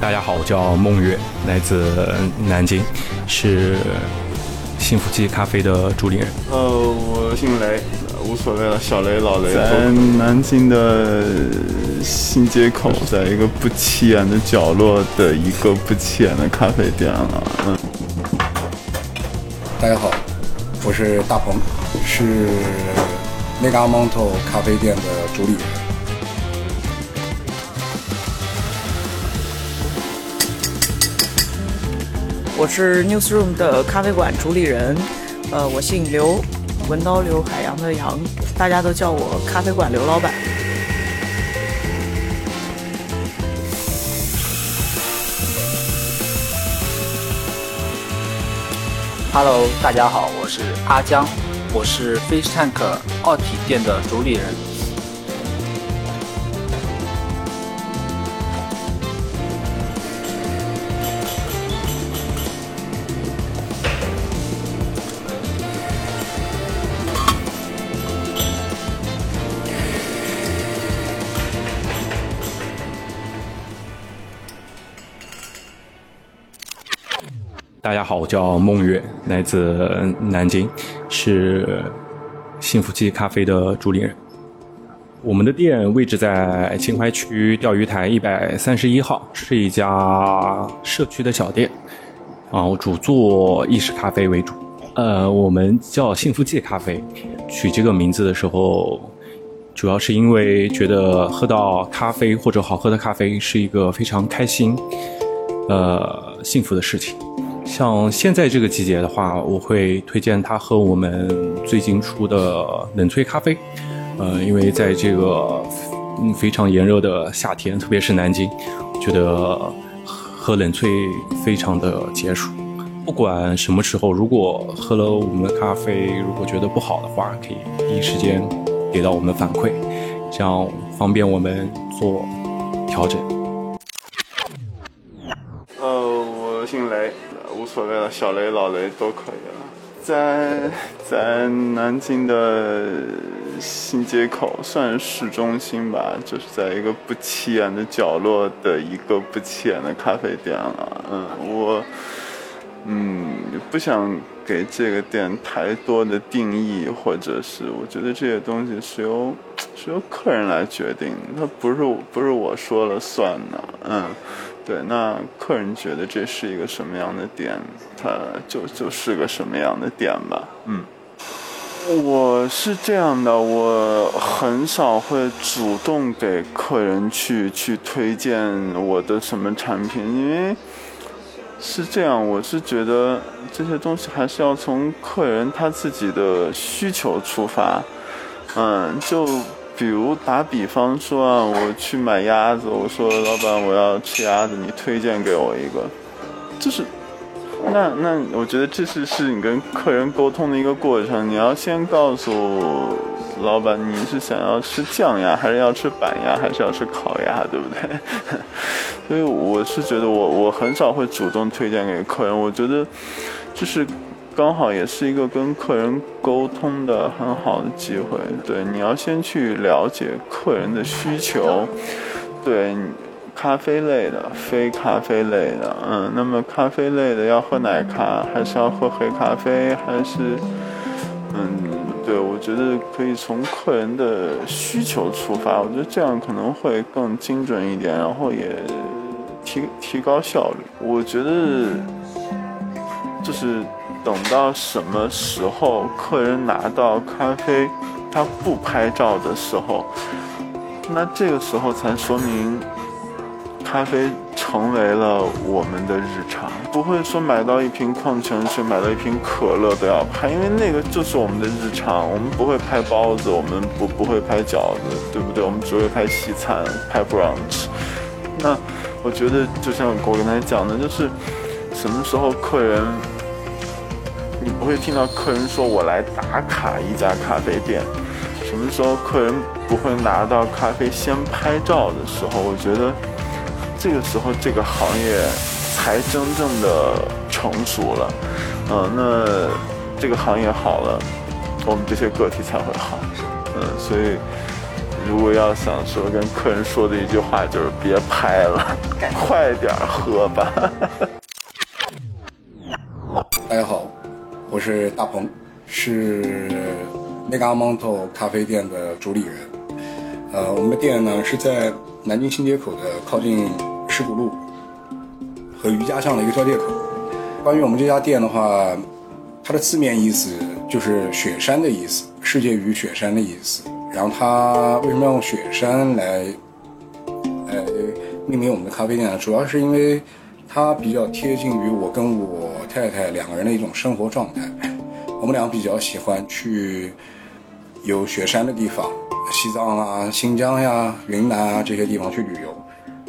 大家好，我叫孟月，来自南京，是幸福记咖啡的主理人。呃，我姓雷，无所谓了，小雷、老雷。在南京的新街口，在一个不起眼的角落的一个不起眼的咖啡店了。嗯，大家好，我是大鹏，是 Mega Monto 咖啡店的主理人。我是 Newsroom 的咖啡馆主理人，呃，我姓刘，文刀刘，海洋的洋，大家都叫我咖啡馆刘老板。Hello，大家好，我是阿江，我是 Fish Tank 奥体店的主理人。大家好，我叫孟月，来自南京，是幸福记咖啡的主理人。我们的店位置在秦淮区钓鱼台一百三十一号，是一家社区的小店，啊，我主做意式咖啡为主。呃，我们叫幸福记咖啡，取这个名字的时候，主要是因为觉得喝到咖啡或者好喝的咖啡是一个非常开心、呃幸福的事情。像现在这个季节的话，我会推荐他喝我们最近出的冷萃咖啡。呃，因为在这个嗯非常炎热的夏天，特别是南京，觉得喝冷萃非常的解暑。不管什么时候，如果喝了我们的咖啡，如果觉得不好的话，可以第一时间给到我们反馈，这样方便我们做调整。呃，我姓雷，所谓了，小雷、老雷都可以了。在在南京的新街口，算市中心吧，就是在一个不起眼的角落的一个不起眼的咖啡店了。嗯，我嗯不想给这个店太多的定义，或者是我觉得这些东西是由是由客人来决定，它不是不是我说了算的。嗯。对，那客人觉得这是一个什么样的点，它就就是个什么样的点吧。嗯，我是这样的，我很少会主动给客人去去推荐我的什么产品，因为是这样，我是觉得这些东西还是要从客人他自己的需求出发。嗯，就。比如打比方说啊，我去买鸭子，我说老板我要吃鸭子，你推荐给我一个，就是，那那我觉得这是是你跟客人沟通的一个过程，你要先告诉老板你是想要吃酱鸭，还是要吃板鸭，还是要吃烤鸭，对不对？所以我是觉得我我很少会主动推荐给客人，我觉得就是。刚好也是一个跟客人沟通的很好的机会。对，你要先去了解客人的需求。对，咖啡类的、非咖啡类的，嗯，那么咖啡类的要喝奶咖，还是要喝黑咖啡，还是，嗯，对，我觉得可以从客人的需求出发，我觉得这样可能会更精准一点，然后也提提高效率。我觉得就是。等到什么时候客人拿到咖啡，他不拍照的时候，那这个时候才说明咖啡成为了我们的日常。不会说买到一瓶矿泉水、买到一瓶可乐都要拍，因为那个就是我们的日常。我们不会拍包子，我们不不会拍饺子，对不对？我们只会拍西餐、拍 brunch。那我觉得就像我刚才讲的，就是什么时候客人。你不会听到客人说“我来打卡一家咖啡店”，什么时候客人不会拿到咖啡先拍照的时候？我觉得这个时候这个行业才真正的成熟了。嗯，那这个行业好了，我们这些个体才会好。嗯，所以如果要想说跟客人说的一句话，就是别拍了，快点喝吧。是大鹏，是 Mega Monto 咖啡店的主理人。呃，我们的店呢是在南京新街口的靠近石鼓路和瑜伽巷的一个交界口。关于我们这家店的话，它的字面意思就是雪山的意思，世界与雪山的意思。然后它为什么要用雪山来来命名我们的咖啡店呢？主要是因为它比较贴近于我跟我太太两个人的一种生活状态。我们俩比较喜欢去有雪山的地方，西藏啊、新疆呀、云南啊这些地方去旅游，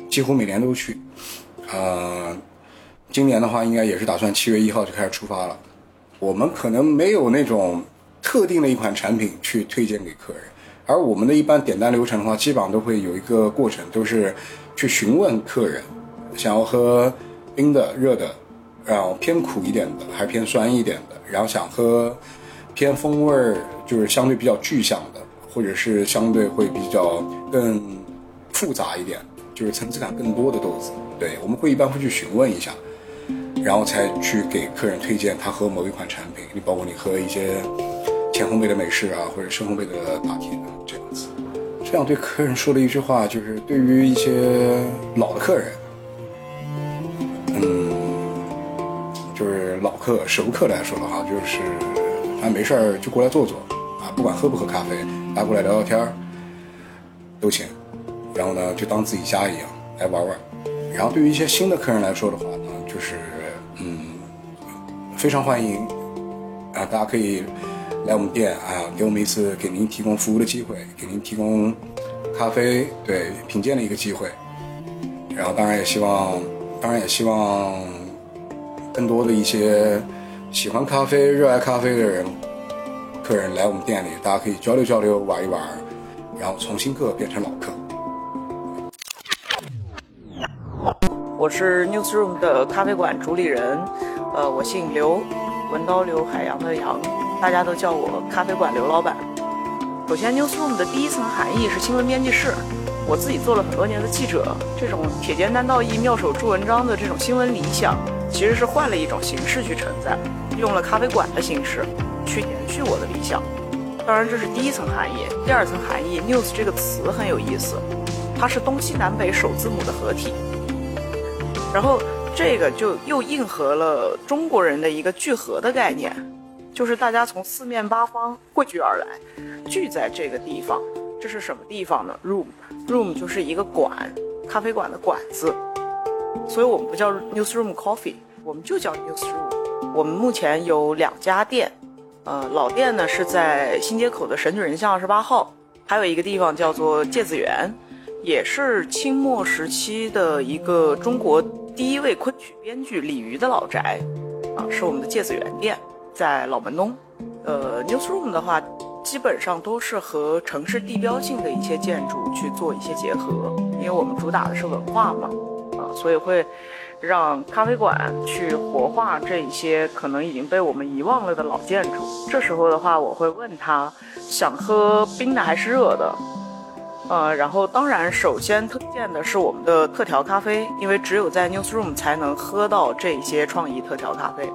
几乎每年都去。呃，今年的话，应该也是打算七月一号就开始出发了。我们可能没有那种特定的一款产品去推荐给客人，而我们的一般点单流程的话，基本上都会有一个过程，都是去询问客人想要喝冰的、热的，然后偏苦一点的还偏酸一点的，然后想喝偏风味儿就是相对比较具象的，或者是相对会比较更复杂一点，就是层次感更多的豆子。对，我们会一般会去询问一下。然后才去给客人推荐他喝某一款产品，你包括你喝一些浅烘焙的美式啊，或者深烘焙的拿铁啊，这样子。这样对客人说的一句话，就是对于一些老的客人，客、熟客来说的话，就是啊没事儿就过来坐坐啊，不管喝不喝咖啡，大家过来聊聊天儿，都行。然后呢，就当自己家一样来玩玩。然后对于一些新的客人来说的话呢，就是嗯，非常欢迎啊，大家可以来我们店啊，给我们一次给您提供服务的机会，给您提供咖啡对品鉴的一个机会。然后当然也希望，当然也希望更多的一些喜欢咖啡、热爱咖啡的人，客人来我们店里，大家可以交流交流、玩一玩，然后从新客变成老客。我是 Newsroom 的咖啡馆主理人，呃，我姓刘，文刀刘，海洋的洋，大家都叫我咖啡馆刘老板。首先，Newsroom 的第一层含义是新闻编辑室。我自己做了很多年的记者，这种铁肩担道义、妙手著文章的这种新闻理想，其实是换了一种形式去承载，用了咖啡馆的形式去延续我的理想。当然，这是第一层含义。第二层含义，news 这个词很有意思，它是东西南北首字母的合体。然后这个就又应和了中国人的一个聚合的概念，就是大家从四面八方汇聚而来，聚在这个地方。这是什么地方呢？Room，room 就是一个馆，咖啡馆的馆字。所以我们不叫 Newsroom Coffee，我们就叫 Newsroom。我们目前有两家店，呃，老店呢是在新街口的神女人巷二十八号，还有一个地方叫做芥子园，也是清末时期的一个中国。第一位昆曲编剧李渔的老宅，啊，是我们的芥子园店，在老门东。呃，Newsroom 的话，基本上都是和城市地标性的一些建筑去做一些结合，因为我们主打的是文化嘛，所以会让咖啡馆去活化这一些可能已经被我们遗忘了的老建筑。这时候的话，我会问他，想喝冰的还是热的？呃，然后当然，首先推荐的是我们的特调咖啡，因为只有在 Newsroom 才能喝到这些创意特调咖啡。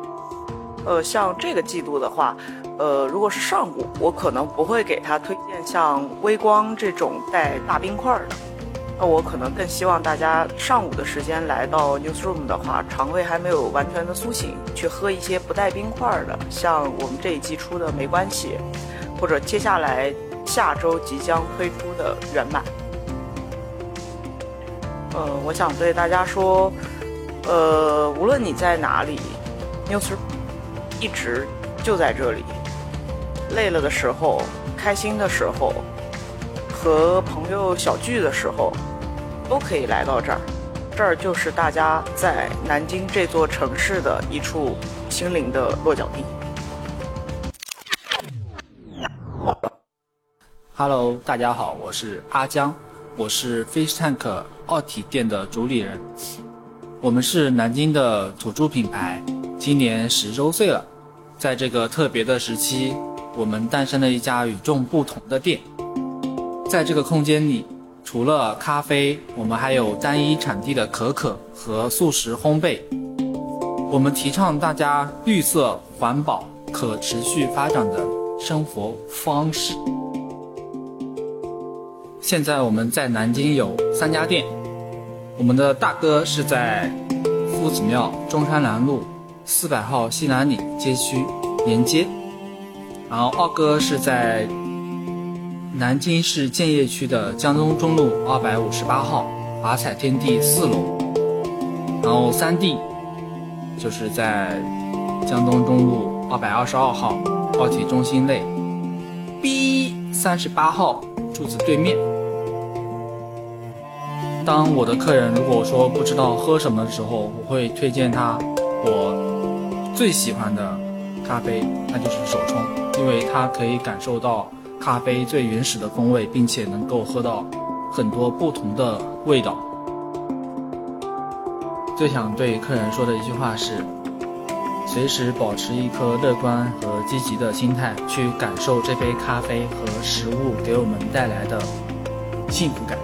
呃，像这个季度的话，呃，如果是上午，我可能不会给他推荐像微光这种带大冰块的。那我可能更希望大家上午的时间来到 Newsroom 的话，肠胃还没有完全的苏醒，去喝一些不带冰块的，像我们这一季出的没关系，或者接下来。下周即将推出的圆满，呃，我想对大家说，呃，无论你在哪里，Newsroom 一直就在这里。累了的时候，开心的时候，和朋友小聚的时候，都可以来到这儿。这儿就是大家在南京这座城市的一处心灵的落脚地。Hello，大家好，我是阿江，我是 Fish Tank 奥体店的主理人。我们是南京的土著品牌，今年十周岁了。在这个特别的时期，我们诞生了一家与众不同的店。在这个空间里，除了咖啡，我们还有单一产地的可可和素食烘焙。我们提倡大家绿色、环保、可持续发展的生活方式。现在我们在南京有三家店，我们的大哥是在夫子庙中山南路四百号西南里街区连接，然后二哥是在南京市建邺区的江东中路二百五十八号华彩天地四楼，然后三 D，就是在江东中路二百二十二号奥体中心内 B 三十八号柱子对面。当我的客人如果说不知道喝什么的时候，我会推荐他我最喜欢的咖啡，那就是手冲，因为它可以感受到咖啡最原始的风味，并且能够喝到很多不同的味道。最想对客人说的一句话是：随时保持一颗乐观和积极的心态，去感受这杯咖啡和食物给我们带来的幸福感。